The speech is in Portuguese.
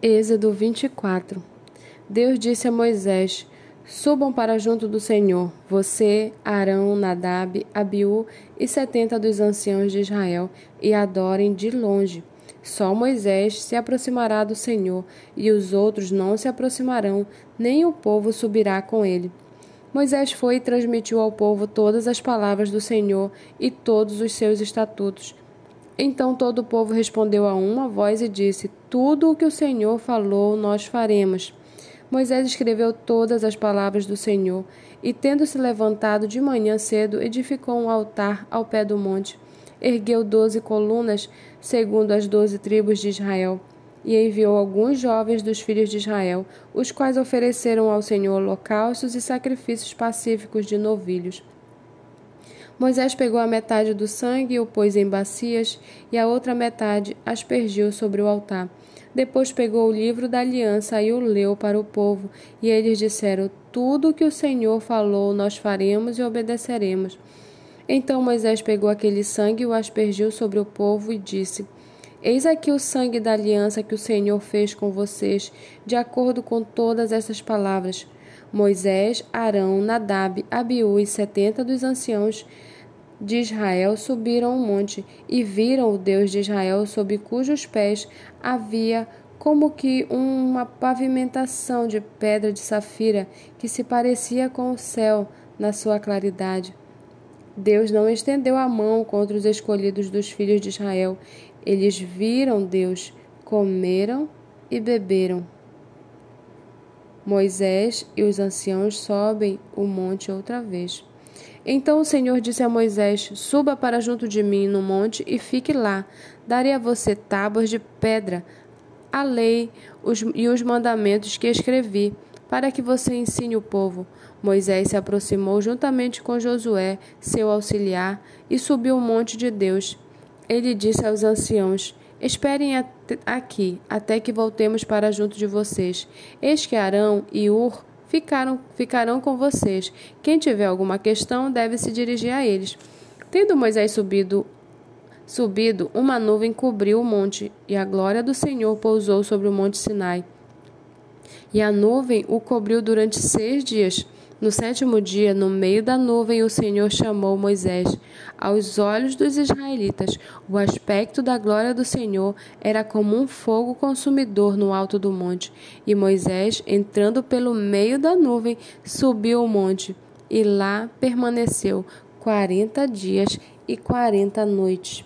Êxodo 24 Deus disse a Moisés: Subam para junto do Senhor, você, Arão, Nadab, Abiú e setenta dos anciãos de Israel, e adorem de longe. Só Moisés se aproximará do Senhor, e os outros não se aproximarão, nem o povo subirá com ele. Moisés foi e transmitiu ao povo todas as palavras do Senhor e todos os seus estatutos. Então todo o povo respondeu a uma voz e disse: Tudo o que o Senhor falou, nós faremos. Moisés escreveu todas as palavras do Senhor, e tendo se levantado de manhã cedo, edificou um altar ao pé do monte. Ergueu doze colunas, segundo as doze tribos de Israel, e enviou alguns jovens dos filhos de Israel, os quais ofereceram ao Senhor holocaustos e sacrifícios pacíficos de novilhos. Moisés pegou a metade do sangue e o pôs em bacias, e a outra metade aspergiu sobre o altar. Depois pegou o livro da aliança e o leu para o povo, e eles disseram: Tudo o que o Senhor falou, nós faremos e obedeceremos. Então Moisés pegou aquele sangue e o aspergiu sobre o povo e disse: Eis aqui o sangue da aliança que o Senhor fez com vocês, de acordo com todas essas palavras. Moisés, Arão, Nadab, Abiú e setenta dos anciãos de Israel subiram o monte e viram o Deus de Israel, sob cujos pés havia como que uma pavimentação de pedra de safira que se parecia com o céu na sua claridade. Deus não estendeu a mão contra os escolhidos dos filhos de Israel. Eles viram Deus, comeram e beberam. Moisés e os anciãos sobem o monte outra vez. Então o Senhor disse a Moisés: Suba para junto de mim no monte e fique lá. Darei a você tábuas de pedra, a lei os, e os mandamentos que escrevi, para que você ensine o povo. Moisés se aproximou juntamente com Josué, seu auxiliar, e subiu o monte de Deus. Ele disse aos anciãos: Esperem aqui, até que voltemos para junto de vocês. Eis que Arão e Ur ficaram, ficarão com vocês. Quem tiver alguma questão deve se dirigir a eles. Tendo Moisés subido, subido, uma nuvem cobriu o monte, e a glória do Senhor pousou sobre o monte Sinai. E a nuvem o cobriu durante seis dias. No sétimo dia, no meio da nuvem, o Senhor chamou Moisés. Aos olhos dos israelitas, o aspecto da glória do Senhor era como um fogo consumidor no alto do monte. E Moisés, entrando pelo meio da nuvem, subiu o monte e lá permaneceu quarenta dias e quarenta noites.